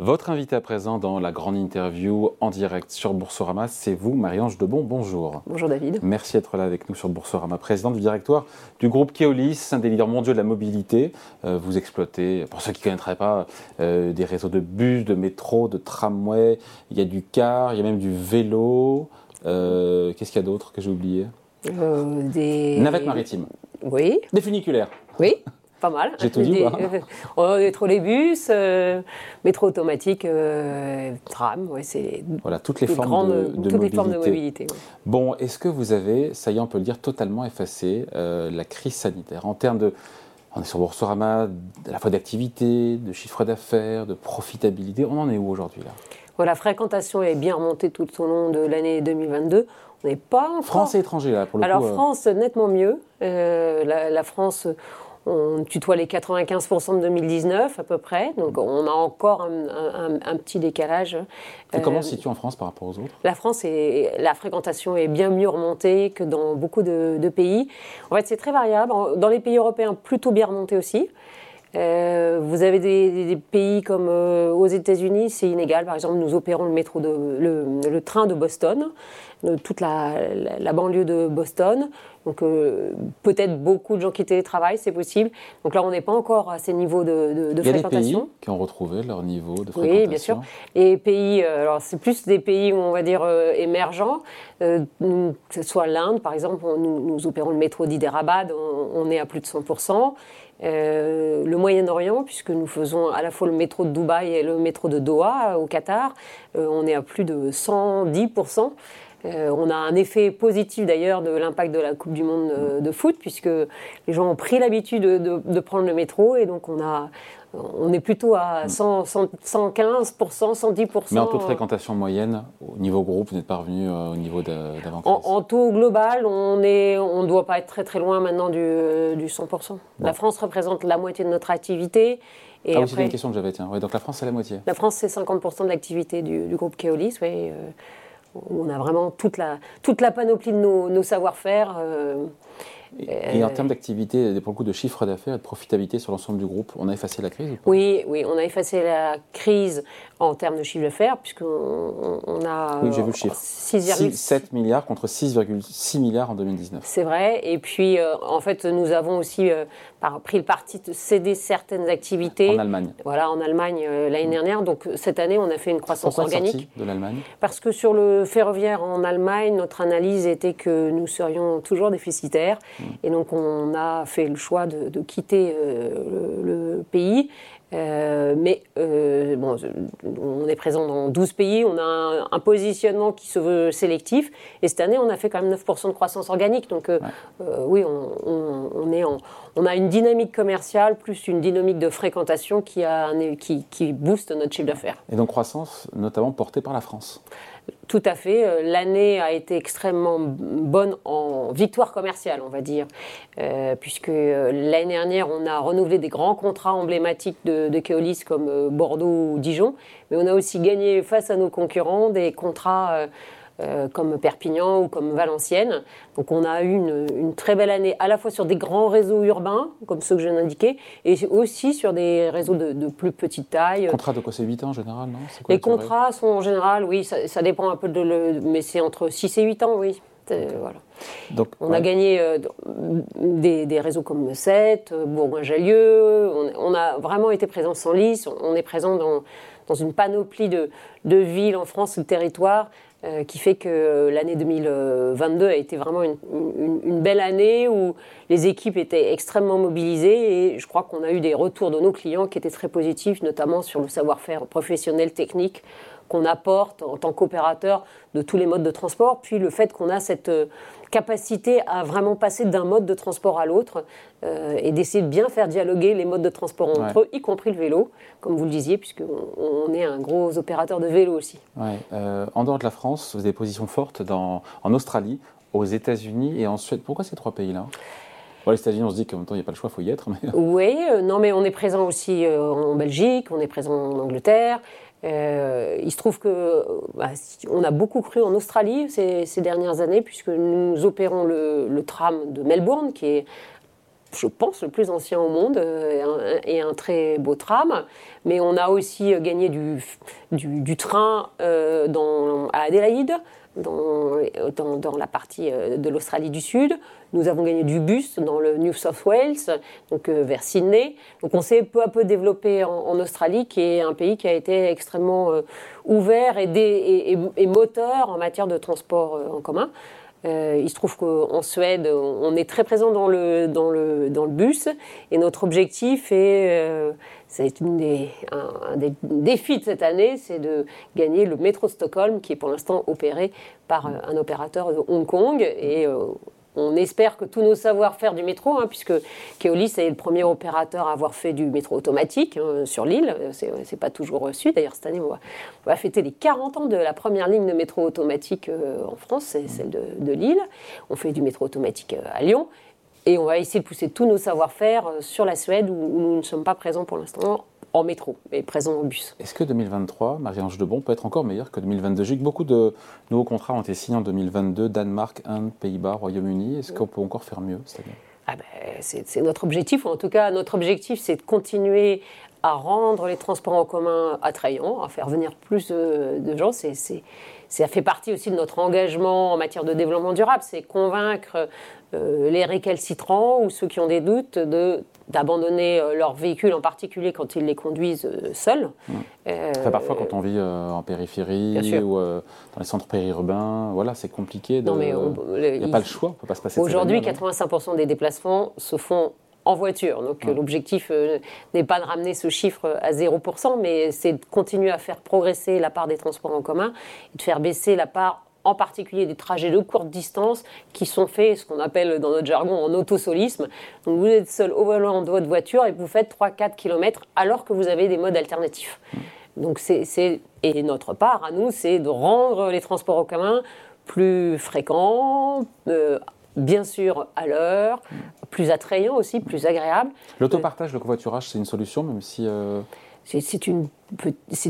Votre invité à présent dans la grande interview en direct sur Boursorama, c'est vous, Marie-Ange Debon. Bonjour. Bonjour David. Merci d'être là avec nous sur Boursorama, présidente du directoire du groupe Keolis, un des leaders mondiaux de la mobilité. Euh, vous exploitez, pour ceux qui ne connaîtraient pas, euh, des réseaux de bus, de métro, de tramway. Il y a du car, il y a même du vélo. Euh, qu'est-ce qu'il y a d'autre que j'ai oublié? Des navettes maritimes. Oui. Des funiculaires. Oui. Pas mal. J'ai tout dit. Oh, des trolleybus, euh, métro automatique, euh, tram, ouais, c'est voilà toutes les formes de, toutes mobilité. les formes de mobilité. Bon, est-ce que vous avez, ça y est, on peut le dire, totalement effacé euh, la crise sanitaire en termes de, on est sur Boursorama, à la fois d'activité, de chiffre d'affaires, de profitabilité. On en est où aujourd'hui là? Voilà, La fréquentation est bien remontée tout au long de l'année 2022. On n'est pas en France et étranger là pour le Alors coup, France nettement mieux. La, la France on tutoie les 95% de 2019 à peu près, donc on a encore un, petit décalage. Et comment euh, se situe en France par rapport aux autres? La France, est, la fréquentation est bien mieux remontée que dans beaucoup de, pays. En fait, c'est très variable. Dans les pays européens, plutôt bien remonté aussi. Euh, vous avez des, pays comme euh, aux États-Unis, c'est inégal. Par exemple, nous opérons le métro de le, train de Boston, toute la, banlieue de Boston. Donc euh, peut-être beaucoup de gens qui télétravaillent, c'est possible. Donc là, on n'est pas encore à ces niveaux de, de, Il y a des pays qui ont retrouvé leur niveau de fréquentation. Oui, bien sûr. Les pays, alors c'est plus des pays, on va dire, émergents. que ce soit l'Inde, par exemple, nous, nous, opérons le métro d'Hyderabad, on, on, est à plus de 100%. Euh, le Moyen-Orient, puisque nous faisons à la fois le métro de Dubaï et le métro de Doha au Qatar, euh, on est à plus de 110%. Euh, on a un effet positif d'ailleurs de l'impact de la Coupe du Monde de, foot, puisque les gens ont pris l'habitude de, prendre le métro et donc on a, on est plutôt à 100, 115%, 110%. Mais en taux de fréquentation moyenne, au niveau groupe, vous n'êtes pas revenu euh, au niveau d'avant en, en, taux global, on ne on doit pas être très très loin maintenant du, du 100%. La France représente la moitié de notre activité. Et ah oui, c'était une question que j'avais, tiens. donc la France, c'est la moitié. La France, c'est 50% de l'activité du, groupe Keolis, oui. Euh, on a vraiment toute la, panoplie de nos, nos savoir-faire. Et, en termes d'activité, pour le coup de chiffre d'affaires et de profitabilité sur l'ensemble du groupe, on a effacé la crise ou pas? Oui, oui, on a effacé la crise en termes de chiffre d'affaires, puisqu'on on a. Oui, j'ai vu le chiffre. 6,7 milliards contre 6,6 milliards en 2019. C'est vrai. Et puis, euh, en fait, nous avons aussi euh, pris le parti de céder certaines activités. En Allemagne. Voilà, en Allemagne euh, l'année dernière. Donc, cette année, on a fait une croissance Pourquoi organique. de l'Allemagne? Parce que sur le ferroviaire en Allemagne, notre analyse était que nous serions toujours déficitaires. Et donc, on a fait le choix de, quitter le pays euh, mais euh, bon, on est présent dans 12 pays, on a un, positionnement qui se veut sélectif. Et cette année, on a fait quand même 9% de croissance organique. Donc euh, oui, on, est en, on a une dynamique commerciale plus une dynamique de fréquentation qui, a, qui, qui booste notre chiffre d'affaires. Et donc croissance notamment portée par la France tout à fait. Euh, l'année a été extrêmement bonne en victoire commerciale, on va dire, euh, puisque euh, l'année dernière, on a renouvelé des grands contrats emblématiques de, Keolis comme Bordeaux ou Dijon, mais on a aussi gagné face à nos concurrents des contrats comme Perpignan ou comme Valenciennes. Donc on a eu une, très belle année à la fois sur des grands réseaux urbains, comme ceux que je viens d'indiquer, et aussi sur des réseaux de, plus petite taille. Contrat de quoi c'est 8 ans en général, non? Les contrats sont en général, oui, ça, dépend un peu de le, mais c'est entre 6 et 8 ans, oui. Voilà. Donc, on a gagné euh, des, réseaux comme 7, Bourgoin-Jallieu, on, a vraiment été présent sans lisse, on, est présent dans, dans une panoplie de, de villes en France, de territoires, euh, qui fait que euh, l'année 2022 a été vraiment une, belle année où les équipes étaient extrêmement mobilisées et je crois qu'on a eu des retours de nos clients qui étaient très positifs, notamment sur le savoir-faire professionnel, technique qu'on apporte en tant qu'opérateur de tous les modes de transport, puis le fait qu'on a cette euh, capacité à vraiment passer d'un mode de transport à l'autre euh, et d'essayer de bien faire dialoguer les modes de transport entre eux, y compris le vélo, comme vous le disiez, puisqu'on on est un gros opérateur de vélo aussi. Euh, en dehors de la France, vous avez des positions fortes dans, en Australie, aux États-Unis et en Suède. Pourquoi ces trois pays-là? Les États-Unis, on se dit qu'en même temps, il n'y a pas le choix, il faut y être. Oui, non, mais on est présent aussi en Belgique, on est présent en Angleterre, euh, il se trouve que bah, on a beaucoup cru en Australie ces, dernières années, puisque nous opérons le, tram de Melbourne, qui est je pense, le plus ancien au monde euh, et un, très beau tram. Mais on a aussi gagné du, train dans, à Adélaïde, dans, dans, la partie de l'Australie du Sud. Nous avons gagné du bus dans le New South Wales, donc vers Sydney. Donc on s'est peu à peu développé en, Australie, qui est un pays qui a été extrêmement ouvert et, et, et, moteur en matière de transport en commun. Euh, il se trouve qu'en Suède, on est très présent dans le, dans le, dans le bus. Et notre objectif est, euh, c'est une des, un, des défis de cette année, c'est de gagner le métro Stockholm qui est pour l'instant opéré par un opérateur de Hong Kong. Et euh, on espère que tous nos savoir-faire du métro, hein, puisque Keolis est le premier opérateur à avoir fait du métro automatique hein, sur l'île, c'est pas toujours reçu. D'ailleurs, cette année, on va, fêter les 40 ans de la première ligne de métro automatique euh, en France, c'est celle de, Lille. On fait du métro automatique euh, à Lyon. Et on va essayer de pousser tous nos savoir-faire euh, sur la Suède, où nous ne sommes pas présents pour l'instant, en métro et présent en bus. Est-ce que 2023, Marie-Ange Debon, peut être encore meilleur que 2022 J'ai que beaucoup de nouveaux contrats ont été signés en 2022, Danemark, Inde, Pays-Bas, Royaume-Uni. Est-ce qu'on peut encore faire mieux cette année ah ben, c'est notre objectif, ou en tout cas notre objectif c'est de continuer à rendre les transports en commun attrayants, à faire venir plus de, gens. C'est, ça fait partie aussi de notre engagement en matière de développement durable, c'est convaincre les récalcitrants ou ceux qui ont des doutes de d'abandonner euh, leur véhicule, en particulier quand ils les conduisent euh, seuls. Mmh. parfois, quand on vit en périphérie ou dans les centres périurbains, voilà, c'est compliqué. il n'y a pas le choix, on peut pas se passer. Aujourd'hui, 85% des déplacements se font en voiture. Donc l'objectif n'est pas de ramener ce chiffre à 0%, mais c'est de continuer à faire progresser la part des transports en commun et de faire baisser la part en particulier des trajets de courte distance qui sont faits, ce qu'on appelle dans notre jargon, en autosolisme. Donc vous êtes seul au volant de votre voiture et vous faites 3-4 km alors que vous avez des modes alternatifs. Donc c'est, et notre part à nous, c'est de rendre les transports en commun plus fréquents, euh, bien sûr à l'heure, plus attrayants aussi, plus agréables. L'autopartage, le covoiturage, c'est une solution, même si... Euh, c'est une,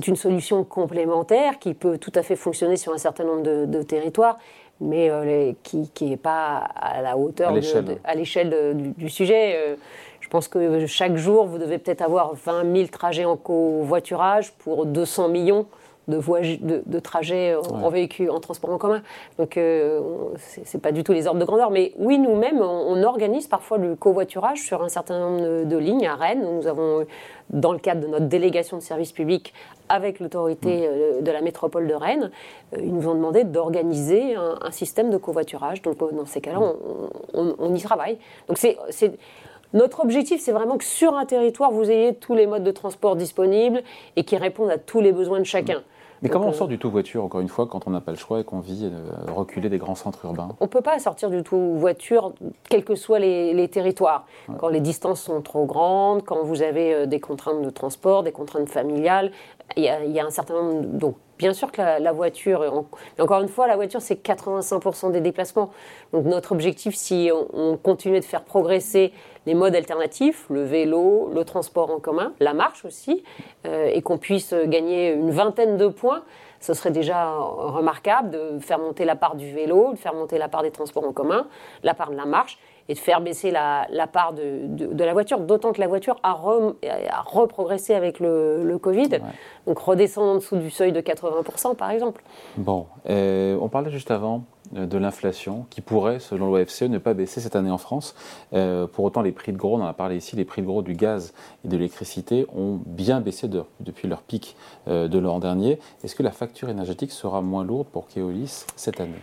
une, solution complémentaire qui peut tout à fait fonctionner sur un certain nombre de, territoires, mais euh, qui n'est pas à la hauteur, à l'échelle du, sujet. Euh, je pense que chaque jour, vous devez peut-être avoir 20 000 trajets en covoiturage pour 200 millions de, de, trajets en, véhicule, en transport en commun. Donc, euh, c'est pas du tout les ordres de grandeur. Mais oui, nous-mêmes, on, organise parfois le covoiturage sur un certain nombre de, lignes à Rennes. Nous avons, dans le cadre de notre délégation de service public avec l'autorité mm. euh, de la métropole de Rennes, euh, ils nous ont demandé d'organiser un, système de covoiturage. Donc, dans ces cas-là, mm. on, on, y travaille. Donc, c'est notre objectif, c'est vraiment que sur un territoire, vous ayez tous les modes de transport disponibles et qui répondent à tous les besoins de chacun. Mais comment on euh, sort du tout voiture, encore une fois, quand on n'a pas le choix et qu'on vit euh, reculer des grands centres urbains? On ne peut pas sortir du tout voiture, quels que soient les, territoires. Quand les distances sont trop grandes, quand vous avez euh, des contraintes de transport, des contraintes familiales, il y, a un certain nombre. Donc, bien sûr que la, voiture, encore une fois, la voiture, c'est 85% des déplacements. Donc, notre objectif, si on, on continue de faire progresser les modes alternatifs, le vélo, le transport en commun, la marche aussi, euh, et qu'on puisse gagner une vingtaine de points, ce serait déjà remarquable de faire monter la part du vélo, de faire monter la part des transports en commun, la part de la marche, et de faire baisser la, part de, la voiture, d'autant que la voiture a, reprogressé avec le, Covid, donc redescend en dessous du seuil de 80% par exemple. Bon, euh, on parlait juste avant euh, de l'inflation qui pourrait, selon l'OFCE, ne pas baisser cette année en France. Euh, pour autant, les prix de gros, on en a parlé ici, les prix de gros du gaz et de l'électricité ont bien baissé depuis leur pic de l'an dernier. Est-ce que la facture énergétique sera moins lourde pour Keolis cette année?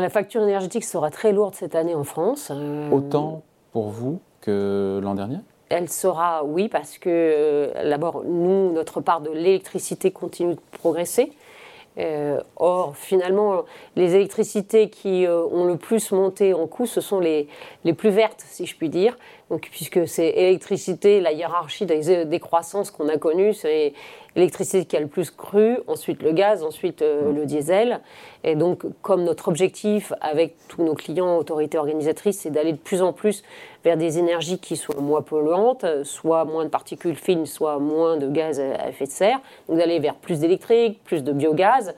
La facture énergétique sera très lourde cette année en France. Euh, Autant pour vous que l'an dernier? elle sera, oui, parce que euh, d'abord, nous, notre part de l'électricité continue de progresser. Euh, or, finalement, les électricités qui ont le plus monté en coût, ce sont les, les plus vertes, si je puis dire. Donc, puisque c'est électricité, la hiérarchie des, des croissances qu'on a connues, c'est l'électricité qui a le plus cru, ensuite le gaz, ensuite euh, mm. le diesel. Et donc, comme notre objectif avec tous nos clients, autorités organisatrices, c'est d'aller de plus en plus vers des énergies qui soient moins polluantes, soit moins de particules fines, soit moins de gaz à effet de serre, donc d'aller vers plus d'électrique, plus de biogaz,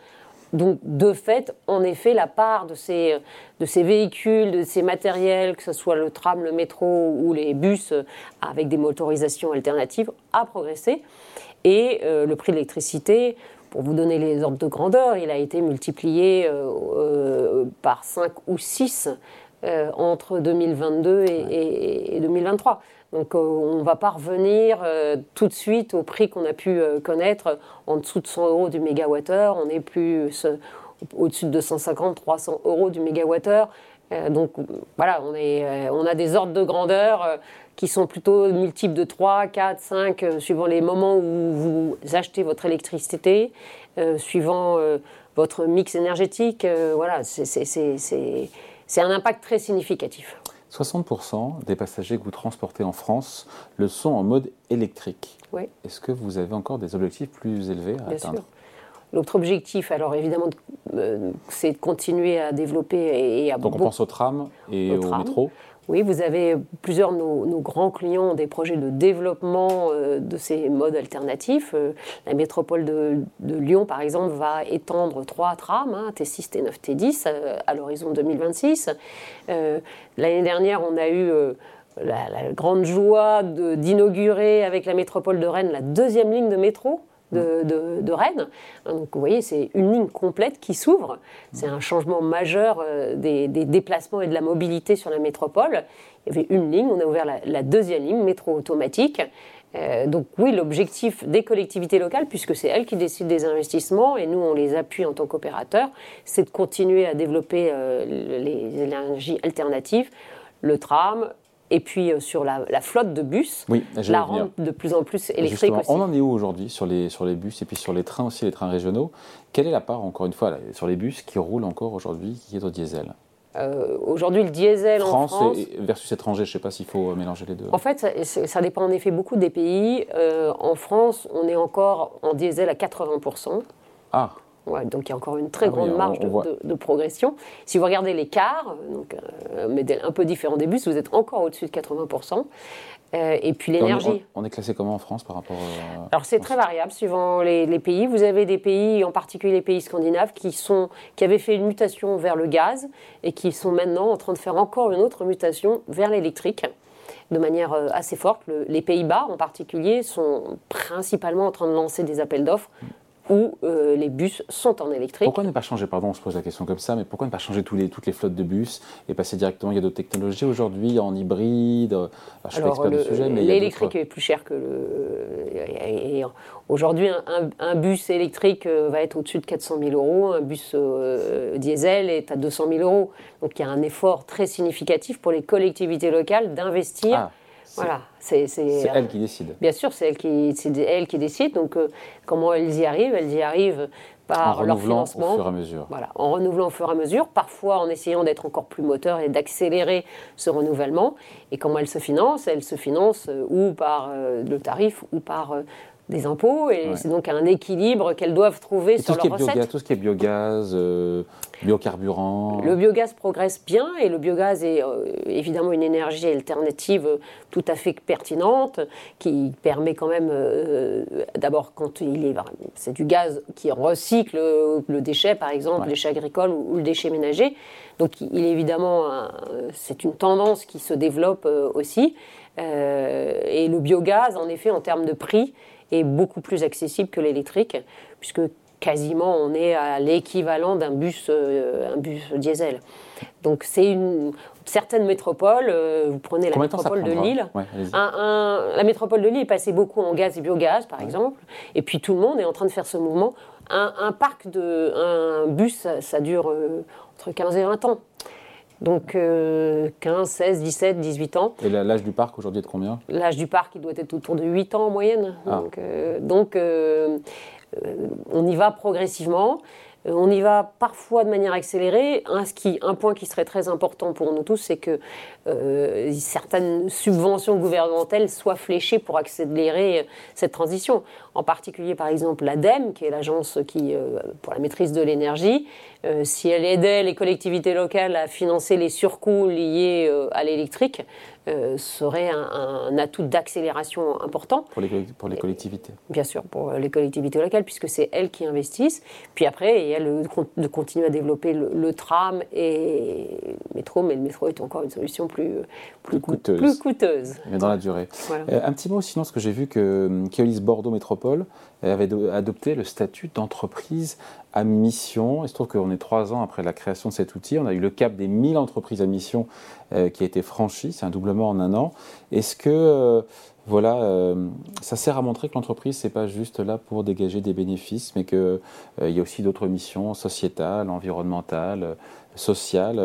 donc, de fait, en effet, la part de ces, de ces véhicules, de ces matériels, que ce soit le tram, le métro ou les bus avec des motorisations alternatives, a progressé. Et le prix de l'électricité, pour vous donner les ordres de grandeur, il a été multiplié par 5 ou 6 entre 2022 et, et 2023. Donc euh, on ne va pas revenir euh, tout de suite au prix qu'on a pu euh, connaître en dessous de 100 euros du mégawattheure. On est plus au-dessus de 250, 300 euros du mégawattheure. donc voilà, on, a des ordres de grandeur qui sont plutôt multiples de 3, 4, 5, suivant les moments où vous achetez votre électricité, suivant votre mix énergétique. voilà, c'est un impact très significatif. 60% des passagers que vous transportez en France le sont en mode électrique. Oui. Est-ce que vous avez encore des objectifs plus élevés à atteindre? L'autre objectif, alors évidemment, euh, c'est de continuer à développer et, à. Donc on pense au tram et au métro oui, vous avez plusieurs de nos, grands clients des projets de développement euh, de ces modes alternatifs. Euh, la métropole de, Lyon, par exemple, va étendre trois trams, hein, T6, T9, T10, à l'horizon 2026. Euh, l'année dernière, on a eu la, grande joie d'inaugurer avec la métropole de Rennes la deuxième ligne de métro de, Rennes. Donc vous voyez, c'est une ligne complète qui s'ouvre. C'est un changement majeur euh, des, déplacements et de la mobilité sur la métropole. Il y avait une ligne, on a ouvert la, deuxième ligne, métro automatique. Euh, donc oui, l'objectif des collectivités locales, puisque c'est elles qui décident des investissements et nous on les appuie en tant qu'opérateurs, c'est de continuer à développer euh, les énergies alternatives, le tram, et puis euh, sur la, flotte de bus, la rendre de plus en plus électrique aussi. On en est où aujourd'hui sur les, sur les bus et puis sur les trains aussi, les trains régionaux? Quelle est la part, encore une fois, sur les bus qui roulent encore aujourd'hui, qui est au diesel? Euh, Aujourd'hui, le diesel en France... versus étranger, je ne sais pas s'il faut mélanger les deux. En fait, ça, dépend en effet beaucoup des pays. Euh, en France, on est encore en diesel à 80%. Ah donc il y a encore une très ah grande marge de, progression. Si vous regardez l'écart, donc un modèle un peu différent des bus, vous êtes encore au-dessus de 80%. Euh, et puis l'énergie. On, est classé comment en France par rapport à... Alors c'est très variable suivant les, pays. Vous avez des pays, en particulier les pays scandinaves, qui, sont, qui avaient fait une mutation vers le gaz et qui sont maintenant en train de faire encore une autre mutation vers l'électrique de manière euh, assez forte. les Pays-Bas en particulier sont principalement en train de lancer des appels d'offres où euh, les bus sont en électrique. Pourquoi ne pas changer, pardon, on se pose la question comme ça, mais pourquoi ne pas changer tous les, toutes les flottes de bus et passer directement, il y a d'autres technologies aujourd'hui en hybride, euh, je suis Alors, pas expert du sujet, mais L'électrique est plus cher que le... Aujourd'hui, un, bus électrique euh, va être au-dessus de 400 000 euros, un bus diesel est à 200 000 euros. Donc il y a un effort très significatif pour les collectivités locales d'investir ah. Voilà, c'est elle qui décide. Bien sûr, c'est elle qui, elle qui décide. Donc, euh, comment elles y arrivent Elles y arrivent par leur financement. Au fur et à mesure. Voilà, en renouvelant au fur et à mesure, parfois en essayant d'être encore plus moteur et d'accélérer ce renouvellement. Et comment elles se financent? Elles se financent euh, ou par euh, le tarif ou par des impôts et c'est donc un équilibre qu'elles doivent trouver sur leurs recettes. tout ce qui est biogaz, euh, biocarburant. Le biogaz progresse bien et le biogaz est euh, évidemment une énergie alternative tout à fait pertinente qui permet quand même euh, d'abord quand il est c'est du gaz qui recycle le déchet par exemple, le déchet agricole ou, le déchet ménager. Donc il est évidemment c'est une tendance qui se développe aussi et le biogaz en effet en termes de prix est beaucoup plus accessible que l'électrique, puisque quasiment on est à l'équivalent d'un bus, euh, un bus diesel. Donc c'est une certaine métropole, euh, vous prenez la métropole de Lille, la métropole de Lille est passée beaucoup en gaz et biogaz par exemple, et puis tout le monde est en train de faire ce mouvement. Un, parc de un bus, ça, dure euh, entre 15 et 20 ans. Donc 15, 16, 17, 18 ans. Et l'âge du parc aujourd'hui est de combien? L'âge du parc, il doit être autour de 8 ans en moyenne. Ah. Donc, euh, euh, on y va progressivement. Euh, on y va parfois de manière accélérée. Un, un point qui serait très important pour nous tous, c'est que euh, certaines subventions gouvernementales soient fléchées pour accélérer euh, cette transition. En particulier, par exemple, l'ADEME, qui est l'agence qui pour la maîtrise de l'énergie, euh, si elle aidait les collectivités locales à financer les surcoûts liés euh, à l'électrique, euh, serait un, atout d'accélération important. Pour les, pour les collectivités Bien sûr, pour les collectivités locales, puisque c'est elles qui investissent. Puis après, il y a le, de continuer à développer le, tram et le métro, mais le métro est encore une solution plus, plus, coûteuse. Plus coûteuse. Mais dans la durée. un petit mot sinon, parce que j'ai vu que Keolis Bordeaux Métropole avait adopté le statut d'entreprise à mission. Il se trouve qu'on est trois ans après la création de cet outil. On a eu le cap des 1000 entreprises à mission euh, qui a été franchi. C'est un doublement en un an. Est-ce que euh, voilà, euh, ça sert à montrer que l'entreprise, c'est pas juste là pour dégager des bénéfices, mais qu'il y a aussi d'autres missions sociétales, environnementales, sociales,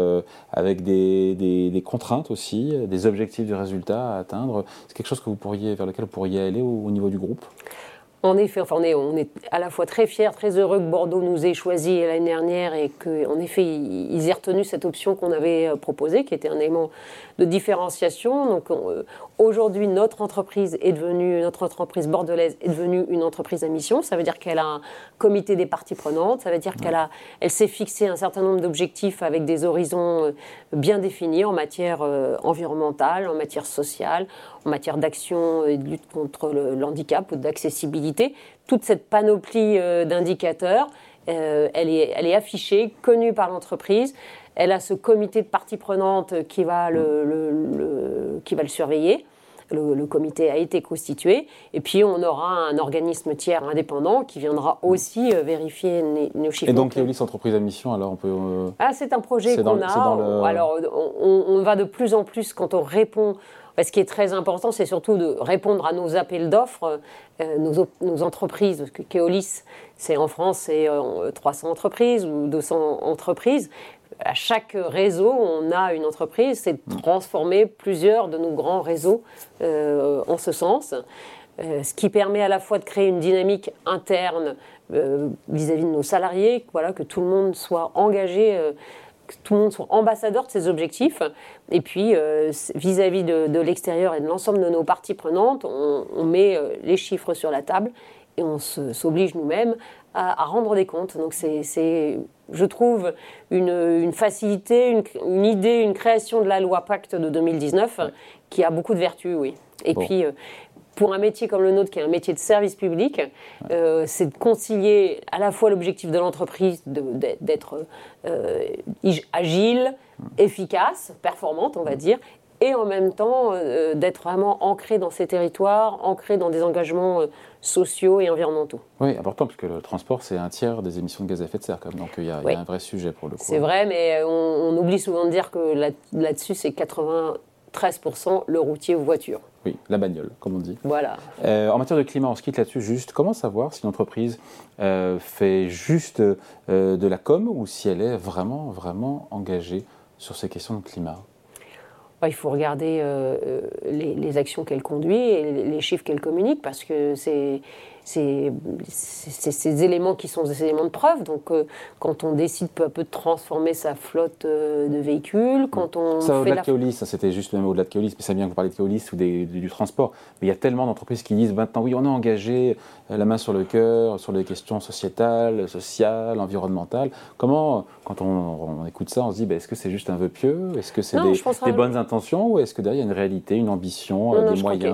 avec des, des, contraintes aussi, des objectifs du résultat à atteindre. C'est quelque chose que vous pourriez, vers lequel vous pourriez aller au niveau du groupe? En effet, enfin, on, est, on à la fois très fiers, très heureux que Bordeaux nous ait choisi l'année dernière et qu'en effet, ils aient retenu cette option qu'on avait euh, proposée, qui était un élément de différenciation. Donc euh, aujourd'hui, notre entreprise est devenue, notre entreprise bordelaise est devenue une entreprise à mission. Ça veut dire qu'elle a un comité des parties prenantes. Ça veut dire qu'elle a, elle s'est fixé un certain nombre d'objectifs avec des horizons euh, bien définis en matière environnementale, en matière sociale, en matière d'action et de lutte contre le, handicap ou d'accessibilité. Toute cette panoplie euh, d'indicateurs, euh, elle, est, elle est affichée, connue par l'entreprise. Elle a ce comité de parties prenantes qui va le, qui va le surveiller. Le, comité a été constitué. Et puis, on aura un organisme tiers indépendant qui viendra aussi euh, vérifier nos chiffres. Et donc, Keolis Entreprise à Mission, alors on peut. Ah, c'est un projet qu'on a. Alors, on, on, va de plus en plus, quand on répond ce qui est très important, c'est surtout de répondre à nos appels d'offres, euh, nos, entreprises. Parce que Keolis, c'est en France, c'est 300 euh, entreprises ou 200 entreprises. À chaque réseau, on a une entreprise. C'est transformer plusieurs de nos grands réseaux euh, en ce sens. ce qui permet à la fois de créer une dynamique interne vis-à-vis de nos salariés, que tout le monde soit engagé tout le monde soit ambassadeur de ses objectifs. Et puis, euh, vis-à-vis de, l'extérieur et de l'ensemble de nos parties prenantes, on, met euh, les chiffres sur la table et on s'oblige nous-mêmes à, rendre des comptes. Donc, c'est, je trouve, une, facilité, une, idée, une création de la loi Pacte de 2019 qui a beaucoup de vertus, oui. Et puis, euh, pour un métier comme le nôtre, qui est un métier de service public, euh, c'est de concilier à la fois l'objectif de l'entreprise d'être euh, agile, efficace, performante, on va dire, et en même temps euh, d'être vraiment ancré dans ces territoires, ancré dans des engagements sociaux et environnementaux. Oui, important, parce que le transport, c'est un tiers des émissions de gaz à effet de serre, donc il y, a un vrai sujet pour le coup. C'est vrai, mais on, oublie souvent de dire que là-dessus, c'est 93% le routier ou voiture. Oui, la bagnole, comme on dit. Voilà. Euh, en matière de climat, on se quitte là-dessus juste. Comment savoir si une entreprise euh, fait juste euh, de la com ou si elle est vraiment, vraiment engagée sur ces questions de climat? Bah, il faut regarder les, actions qu'elle conduit et les chiffres qu'elle communique parce que c'est c'est ces éléments qui sont des éléments de preuve. Donc, euh, quand on décide peu à peu de transformer sa flotte euh, de véhicules, quand on. Ça, au-delà de Keolis, ça c'était juste même au-delà de Keolis, mais c'est bien que vous parlez de Keolis ou du, transport. Mais il y a tellement d'entreprises qui disent maintenant, oui, on est engagé euh, la main sur le cœur sur les questions sociétales, sociales, environnementales. Comment, quand on, écoute ça, on se dit, bah, est-ce que c'est juste un vœu pieux? Est-ce que c'est des, bonnes intentions Ou est-ce que derrière, il y a une réalité, une ambition, des moyens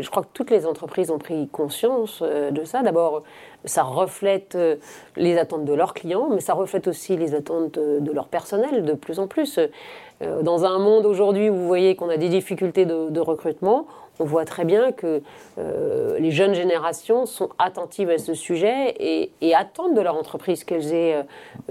je crois que toutes les entreprises ont pris conscience de ça. D'abord, ça reflète euh, les attentes de leurs clients, mais ça reflète aussi les attentes de leur personnel de plus en plus. Euh, dans un monde aujourd'hui où vous voyez qu'on a des difficultés de, recrutement, on voit très bien que euh, les jeunes générations sont attentives à ce sujet et, attendent de leur entreprise qu'elles aient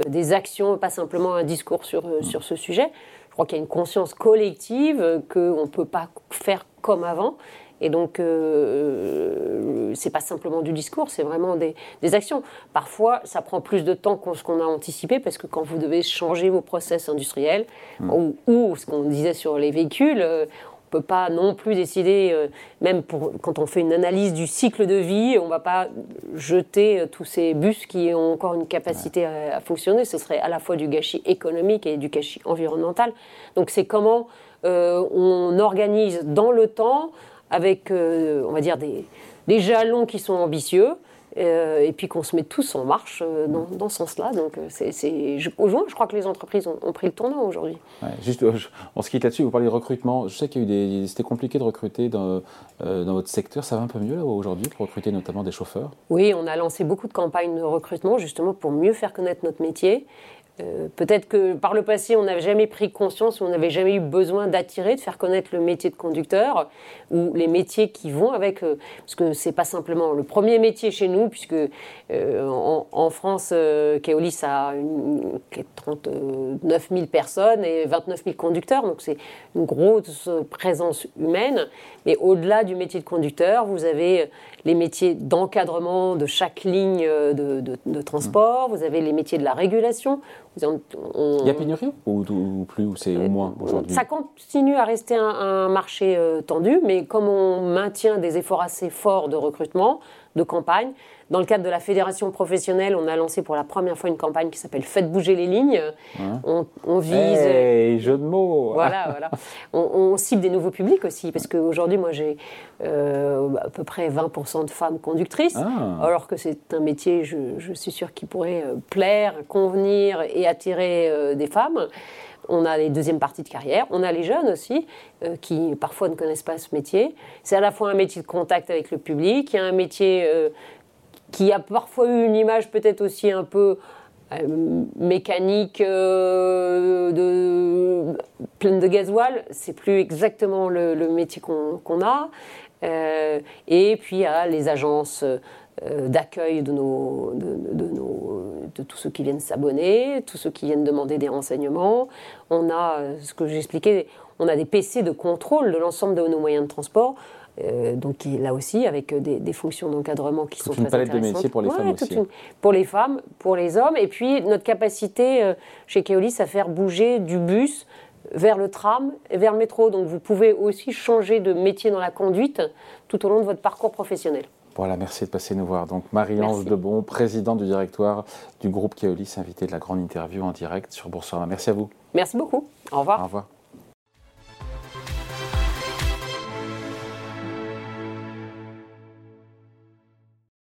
des actions, pas simplement un discours sur, sur ce sujet. Je crois qu'il y a une conscience collective qu'on ne peut pas faire comme avant et donc, euh, c'est pas simplement du discours, c'est vraiment des, actions. Parfois, ça prend plus de temps que ce qu'on a anticipé, parce que quand vous devez changer vos process industriels, hmm. ou, ce qu'on disait sur les véhicules, euh, on ne peut pas non plus décider, euh, même pour, quand on fait une analyse du cycle de vie, on ne va pas jeter euh, tous ces bus qui ont encore une capacité à, fonctionner. Ce serait à la fois du gâchis économique et du gâchis environnemental. Donc c'est comment on organise dans le temps avec, euh, on va dire, des, jalons qui sont ambitieux et puis qu'on se met tous en marche dans, ce sens-là. Donc, c'est, je, je crois que les entreprises ont, pris le tournant aujourd'hui. juste, on se quitte là-dessus, vous parlez de recrutement. Je sais qu'il y a eu des, c'était compliqué de recruter dans, dans votre secteur. Ça va un peu mieux là aujourd'hui pour recruter notamment des chauffeurs? Oui, on a lancé beaucoup de campagnes de recrutement justement pour mieux faire connaître notre métier. Euh, peut-être que par le passé, on n'avait jamais pris conscience on n'avait jamais eu besoin d'attirer, de faire connaître le métier de conducteur ou les métiers qui vont avec. Euh, parce que c'est pas simplement le premier métier chez nous, puisque euh, en, France, Keolis a une, 39 000 personnes et 29 000 conducteurs, donc c'est une grosse présence humaine. Mais au-delà du métier de conducteur, vous avez les métiers d'encadrement de chaque ligne de, transport, vous avez les métiers de la régulation. Il y a pénurie ou, plus, ou c'est au moins aujourd'hui Ça continue à rester un, marché euh, tendu, mais comme on maintient des efforts assez forts de recrutement, de campagne, dans le cadre de la fédération professionnelle, on a lancé pour la première fois une campagne qui s'appelle Faites bouger les lignes. On, vise. Hey, jeu de mots Voilà, voilà. On, cible des nouveaux publics aussi, parce qu'aujourd'hui, moi, j'ai euh, à peu près 20% de femmes conductrices, ah. alors que c'est un métier, je, suis sûre, qui pourrait euh, plaire, convenir et attirer euh, des femmes. On a les deuxièmes parties de carrière, on a les jeunes aussi, qui parfois ne connaissent pas ce métier. C'est à la fois un métier de contact avec le public, il y a un métier qui a parfois eu une image peut-être aussi un peu euh, mécanique euh, de, pleine de gasoil, c'est plus exactement le, métier qu'on a. Euh, et puis il y a les agences d'accueil de, nos, de, nos, de tous ceux qui viennent s'abonner, tous ceux qui viennent demander des renseignements. On a, ce que j'expliquais, on a des PC de contrôle de l'ensemble de nos moyens de transport. Euh, donc là aussi avec euh, des, fonctions d'encadrement qui sont une très palette de métiers pour les femmes aussi. pour les femmes, pour les hommes, et puis notre capacité euh, chez Keolis à faire bouger du bus vers le tram et vers le métro. Donc vous pouvez aussi changer de métier dans la conduite tout au long de votre parcours professionnel. Voilà, merci de passer nous voir. Donc Marie-Ange Debon, présidente du directoire du groupe Keolis, invitée de la grande interview en direct sur Boursorama. Merci à vous. Merci beaucoup. Au revoir. Au revoir.